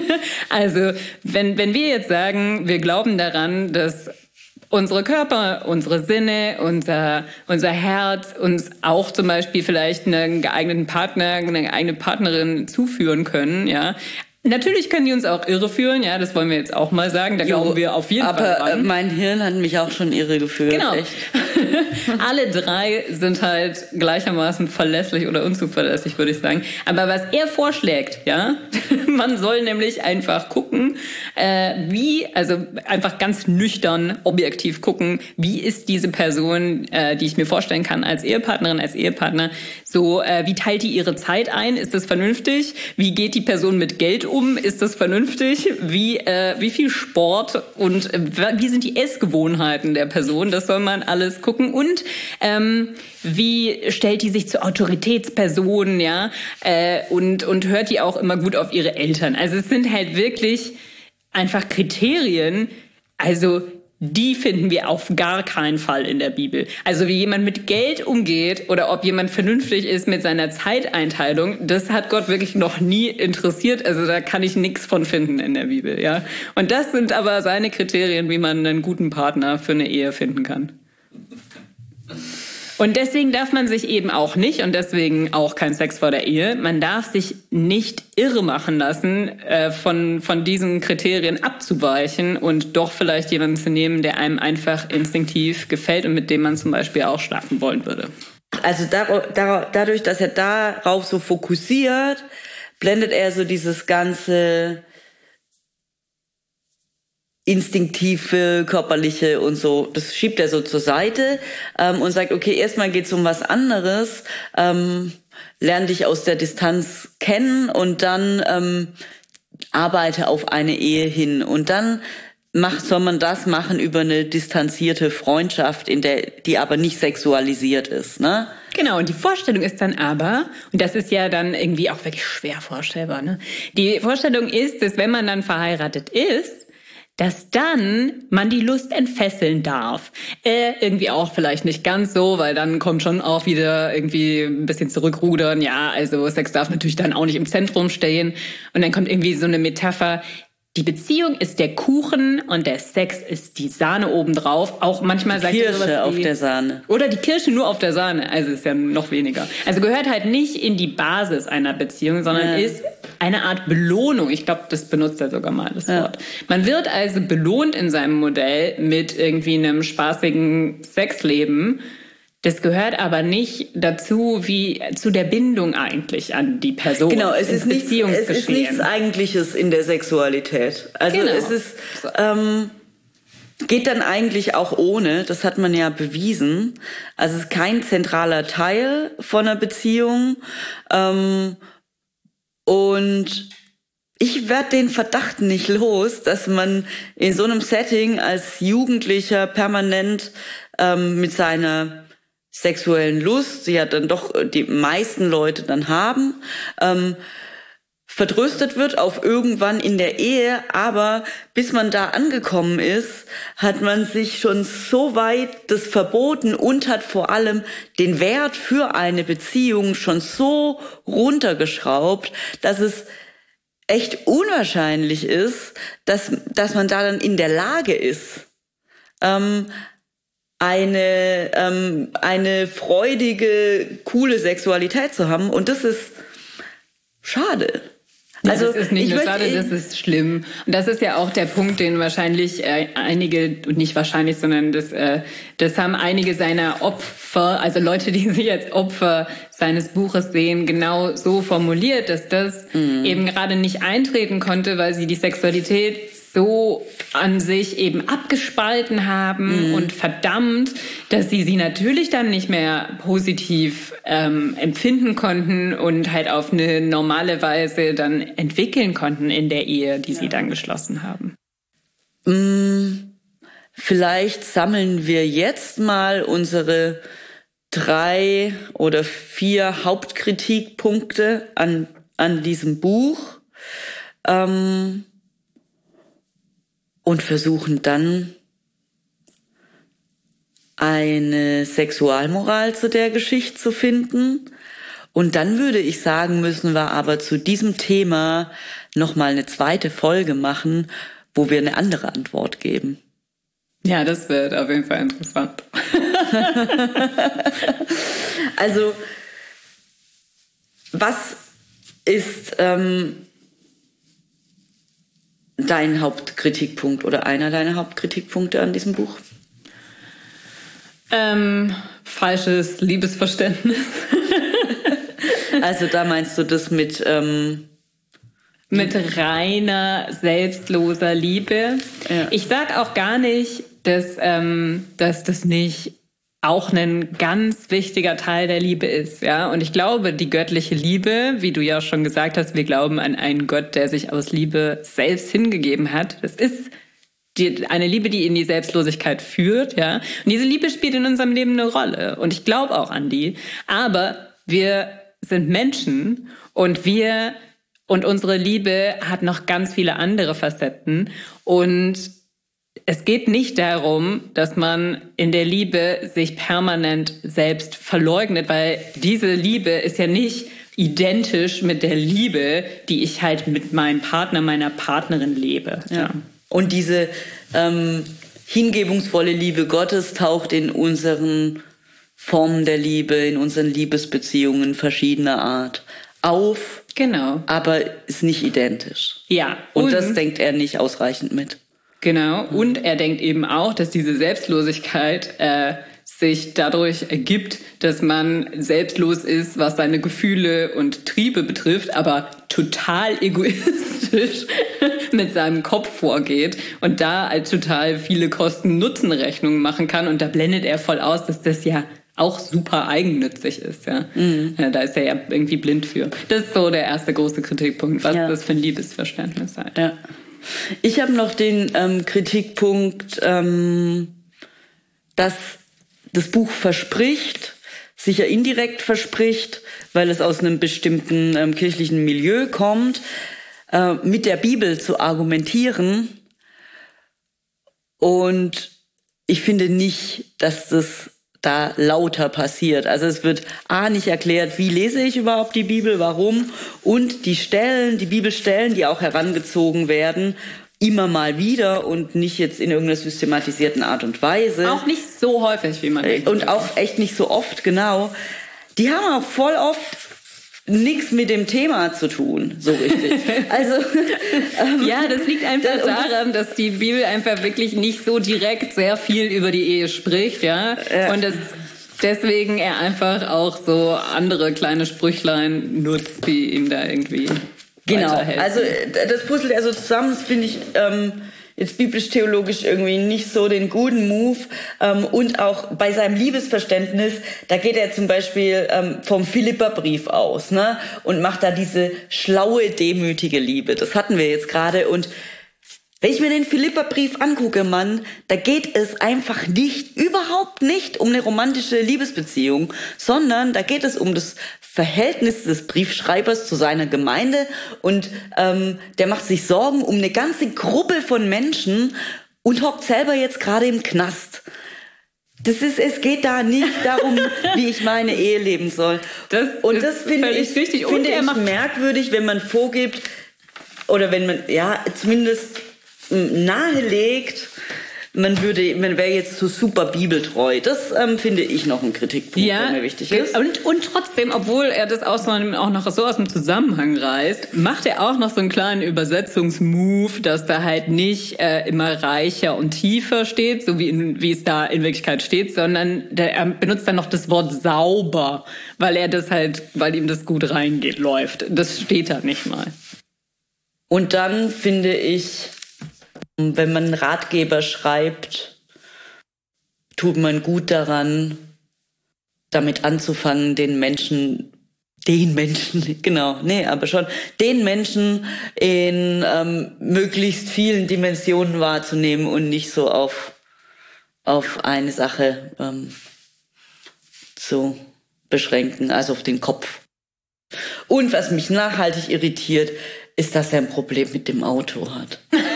[LAUGHS] also, wenn, wenn wir jetzt sagen, wir glauben daran, dass unsere Körper, unsere Sinne, unser, unser Herz uns auch zum Beispiel vielleicht einen geeigneten Partner, eine eigene Partnerin zuführen können, ja. Natürlich können die uns auch irreführen, ja, das wollen wir jetzt auch mal sagen. Da jo, glauben wir auf jeden aber Fall. Aber mein Hirn hat mich auch schon irregeführt. Genau. [LAUGHS] Alle drei sind halt gleichermaßen verlässlich oder unzuverlässig, würde ich sagen. Aber was er vorschlägt, ja, [LAUGHS] man soll nämlich einfach gucken, äh, wie, also einfach ganz nüchtern, objektiv gucken, wie ist diese Person, äh, die ich mir vorstellen kann als Ehepartnerin, als Ehepartner, so, äh, wie teilt die ihre Zeit ein? Ist das vernünftig? Wie geht die Person mit Geld um? Ist das vernünftig? Wie, äh, wie viel Sport und äh, wie sind die Essgewohnheiten der Person? Das soll man alles gucken. Und ähm, wie stellt die sich zu Autoritätspersonen, ja? Äh, und, und hört die auch immer gut auf ihre Eltern? Also es sind halt wirklich einfach Kriterien, also die finden wir auf gar keinen Fall in der Bibel. Also wie jemand mit Geld umgeht oder ob jemand vernünftig ist mit seiner Zeiteinteilung, das hat Gott wirklich noch nie interessiert. Also da kann ich nichts von finden in der Bibel, ja. Und das sind aber seine Kriterien, wie man einen guten Partner für eine Ehe finden kann. Und deswegen darf man sich eben auch nicht, und deswegen auch kein Sex vor der Ehe, man darf sich nicht irre machen lassen, äh, von, von diesen Kriterien abzuweichen und doch vielleicht jemanden zu nehmen, der einem einfach instinktiv gefällt und mit dem man zum Beispiel auch schlafen wollen würde. Also da, da, dadurch, dass er darauf so fokussiert, blendet er so dieses ganze instinktive, körperliche und so. Das schiebt er so zur Seite ähm, und sagt, okay, erstmal geht's um was anderes. Ähm, lern dich aus der Distanz kennen und dann ähm, arbeite auf eine Ehe hin. Und dann macht, soll man das machen über eine distanzierte Freundschaft, in der, die aber nicht sexualisiert ist, ne? Genau, und die Vorstellung ist dann aber, und das ist ja dann irgendwie auch wirklich schwer vorstellbar, ne? Die Vorstellung ist, dass wenn man dann verheiratet ist, dass dann man die Lust entfesseln darf. Äh, irgendwie auch vielleicht nicht ganz so, weil dann kommt schon auch wieder irgendwie ein bisschen zurückrudern. Ja, also Sex darf natürlich dann auch nicht im Zentrum stehen. Und dann kommt irgendwie so eine Metapher, die Beziehung ist der Kuchen und der Sex ist die Sahne obendrauf. Auch manchmal die sagt Kirsche sowas auf wie, der Sahne. Oder die Kirsche nur auf der Sahne. Also ist ja noch weniger. Also gehört halt nicht in die Basis einer Beziehung, sondern ja. ist eine Art Belohnung. Ich glaube, das benutzt er sogar mal, das ja. Wort. Man wird also belohnt in seinem Modell mit irgendwie einem spaßigen Sexleben das gehört aber nicht dazu, wie zu der Bindung eigentlich an die Person. Genau, es ist, nichts, es ist nichts Eigentliches in der Sexualität. Also genau. es ist ähm, geht dann eigentlich auch ohne. Das hat man ja bewiesen. Also es ist kein zentraler Teil von einer Beziehung. Ähm, und ich werde den Verdacht nicht los, dass man in so einem Setting als Jugendlicher permanent ähm, mit seiner sexuellen Lust, sie hat dann doch äh, die meisten Leute dann haben, ähm, vertröstet wird auf irgendwann in der Ehe, aber bis man da angekommen ist, hat man sich schon so weit das verboten und hat vor allem den Wert für eine Beziehung schon so runtergeschraubt, dass es echt unwahrscheinlich ist, dass, dass man da dann in der Lage ist, ähm, eine, ähm, eine freudige, coole Sexualität zu haben. Und das ist schade. Also das ist nicht nur schade, das ist schlimm. Und das ist ja auch der Punkt, den wahrscheinlich äh, einige, und nicht wahrscheinlich, sondern das, äh, das haben einige seiner Opfer, also Leute, die [LAUGHS] sich als Opfer seines Buches sehen, genau so formuliert, dass das mhm. eben gerade nicht eintreten konnte, weil sie die Sexualität so an sich eben abgespalten haben mhm. und verdammt, dass sie sie natürlich dann nicht mehr positiv ähm, empfinden konnten und halt auf eine normale Weise dann entwickeln konnten in der Ehe, die ja. sie dann geschlossen haben. Mhm. Vielleicht sammeln wir jetzt mal unsere drei oder vier Hauptkritikpunkte an, an diesem Buch. Ähm, und versuchen dann eine Sexualmoral zu der Geschichte zu finden. Und dann würde ich sagen, müssen wir aber zu diesem Thema nochmal eine zweite Folge machen, wo wir eine andere Antwort geben. Ja, das wird auf jeden Fall interessant. [LAUGHS] also, was ist ähm, dein Hauptkritikpunkt oder einer deiner Hauptkritikpunkte an diesem Buch? Ähm, falsches Liebesverständnis. [LAUGHS] also da meinst du das mit ähm mit reiner selbstloser Liebe. Ja. Ich sag auch gar nicht, dass ähm, dass das nicht auch ein ganz wichtiger Teil der Liebe ist, ja. Und ich glaube, die göttliche Liebe, wie du ja schon gesagt hast, wir glauben an einen Gott, der sich aus Liebe selbst hingegeben hat. Das ist die, eine Liebe, die in die Selbstlosigkeit führt, ja. Und diese Liebe spielt in unserem Leben eine Rolle. Und ich glaube auch an die. Aber wir sind Menschen und wir und unsere Liebe hat noch ganz viele andere Facetten. Und es geht nicht darum, dass man in der Liebe sich permanent selbst verleugnet, weil diese Liebe ist ja nicht identisch mit der Liebe, die ich halt mit meinem Partner, meiner Partnerin lebe. Ja. Und diese ähm, hingebungsvolle Liebe Gottes taucht in unseren Formen der Liebe, in unseren Liebesbeziehungen verschiedener Art auf. Genau. Aber ist nicht identisch. Ja. Und, und das denkt er nicht ausreichend mit. Genau. Und er denkt eben auch, dass diese Selbstlosigkeit äh, sich dadurch ergibt, dass man selbstlos ist, was seine Gefühle und Triebe betrifft, aber total egoistisch [LAUGHS] mit seinem Kopf vorgeht und da halt total viele Kosten-Nutzen-Rechnungen machen kann. Und da blendet er voll aus, dass das ja auch super eigennützig ist. Ja. Mhm. ja. da ist er ja irgendwie blind für. Das ist so der erste große Kritikpunkt, was ja. das für ein Liebesverständnis halt. Ja. Ich habe noch den ähm, Kritikpunkt, ähm, dass das Buch verspricht, sicher indirekt verspricht, weil es aus einem bestimmten ähm, kirchlichen Milieu kommt, äh, mit der Bibel zu argumentieren. Und ich finde nicht, dass das da lauter passiert. Also es wird A nicht erklärt, wie lese ich überhaupt die Bibel, warum und die Stellen, die Bibelstellen, die auch herangezogen werden, immer mal wieder und nicht jetzt in irgendeiner systematisierten Art und Weise. Auch nicht so häufig, wie man denkt. Und auch echt nicht so oft, genau. Die haben auch voll oft nichts mit dem Thema zu tun, so richtig. [LAUGHS] Also ähm, ja, das liegt einfach daran, dass die Bibel einfach wirklich nicht so direkt sehr viel über die Ehe spricht, ja. ja. Und das deswegen er einfach auch so andere kleine Sprüchlein nutzt, die ihm da irgendwie Genau. Also das puzzelt er so zusammen, das finde ich ähm, jetzt biblisch-theologisch irgendwie nicht so den guten Move. Ähm, und auch bei seinem Liebesverständnis, da geht er zum Beispiel ähm, vom Philipperbrief aus ne? und macht da diese schlaue, demütige Liebe. Das hatten wir jetzt gerade. Und wenn ich mir den Philipperbrief angucke, Mann, da geht es einfach nicht, überhaupt nicht um eine romantische Liebesbeziehung, sondern da geht es um das Verhältnis des Briefschreibers zu seiner Gemeinde und ähm, der macht sich Sorgen um eine ganze Gruppe von Menschen und hockt selber jetzt gerade im Knast. Das ist, es geht da nicht darum, [LAUGHS] wie ich meine Ehe leben soll. Das und das finde ich, richtig. finde ich merkwürdig, wenn man vorgibt oder wenn man ja zumindest nahelegt, man würde, man wäre jetzt so super bibeltreu. Das ähm, finde ich noch ein Kritikpunkt, ja, der mir wichtig ist. Und, und trotzdem, obwohl er das auch, noch so aus dem Zusammenhang reißt, macht er auch noch so einen kleinen Übersetzungsmove, dass da halt nicht äh, immer reicher und tiefer steht, so wie, in, wie es da in Wirklichkeit steht, sondern der, er benutzt dann noch das Wort sauber, weil er das halt, weil ihm das gut reingeht, läuft. Das steht da nicht mal. Und dann finde ich, wenn man einen Ratgeber schreibt, tut man gut daran, damit anzufangen, den Menschen, den Menschen, [LAUGHS] genau, nee, aber schon, den Menschen in ähm, möglichst vielen Dimensionen wahrzunehmen und nicht so auf, auf eine Sache ähm, zu beschränken, also auf den Kopf. Und was mich nachhaltig irritiert, ist, dass er ein Problem mit dem Auto hat. [LAUGHS]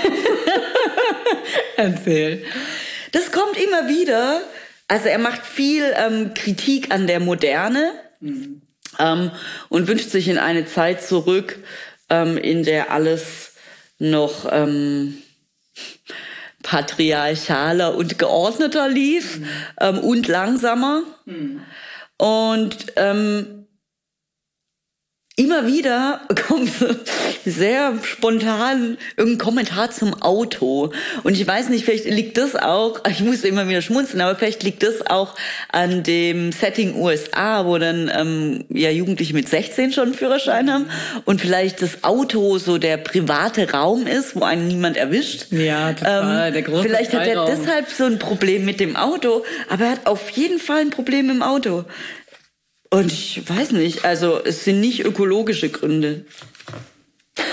Erzähl. Das kommt immer wieder. Also er macht viel ähm, Kritik an der Moderne mhm. ähm, und wünscht sich in eine Zeit zurück, ähm, in der alles noch ähm, patriarchaler und geordneter lief mhm. ähm, und langsamer. Mhm. Und ähm, immer wieder kommt sehr spontan irgendein Kommentar zum Auto. Und ich weiß nicht, vielleicht liegt das auch, ich muss immer wieder schmunzeln, aber vielleicht liegt das auch an dem Setting USA, wo dann ähm, ja Jugendliche mit 16 schon einen Führerschein haben und vielleicht das Auto so der private Raum ist, wo einen niemand erwischt. Ja, total. Ähm, der große vielleicht hat er deshalb so ein Problem mit dem Auto, aber er hat auf jeden Fall ein Problem im Auto. Und ich weiß nicht, also es sind nicht ökologische Gründe. [LAUGHS]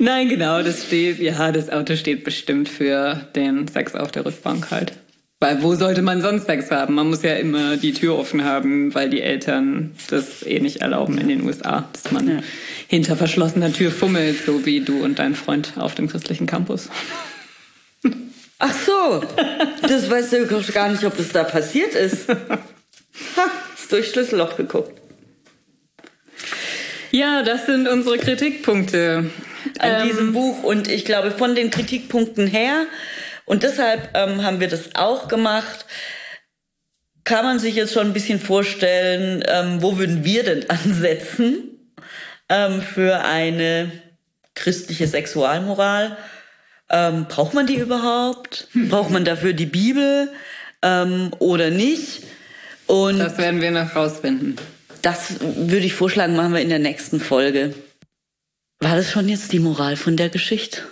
Nein, genau, das steht, ja, das Auto steht bestimmt für den Sex auf der Rückbank halt. Weil wo sollte man sonst Sex haben? Man muss ja immer die Tür offen haben, weil die Eltern das eh nicht erlauben in den USA, dass man ja. hinter verschlossener Tür fummelt, so wie du und dein Freund auf dem christlichen Campus. [LAUGHS] Ach so, das weißt du gar nicht, ob das da passiert ist. Ha, ist durch Schlüsselloch geguckt. Ja, das sind unsere Kritikpunkte an ähm, diesem Buch. Und ich glaube, von den Kritikpunkten her, und deshalb ähm, haben wir das auch gemacht, kann man sich jetzt schon ein bisschen vorstellen, ähm, wo würden wir denn [LAUGHS] ansetzen ähm, für eine christliche Sexualmoral? Ähm, braucht man die überhaupt? Hm. Braucht man dafür die Bibel ähm, oder nicht? Und das werden wir noch rausfinden. Das würde ich vorschlagen, machen wir in der nächsten Folge. War das schon jetzt die Moral von der Geschichte?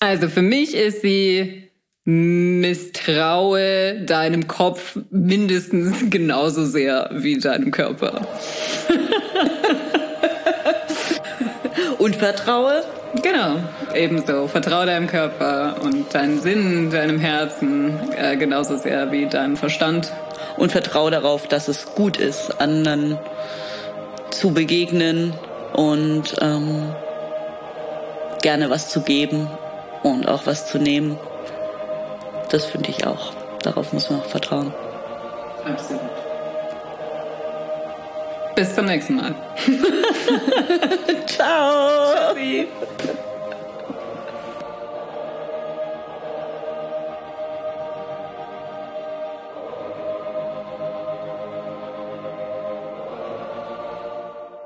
Also für mich ist sie misstraue deinem Kopf mindestens genauso sehr wie deinem Körper. [LAUGHS] Und vertraue Genau, ebenso. Vertraue deinem Körper und deinen Sinn, deinem Herzen äh, genauso sehr wie deinem Verstand. Und vertraue darauf, dass es gut ist, anderen zu begegnen und ähm, gerne was zu geben und auch was zu nehmen. Das finde ich auch. Darauf muss man auch vertrauen. Absolut. Bis zum nächsten Mal. [LAUGHS] [LAUGHS] Ciao. Tschüssi.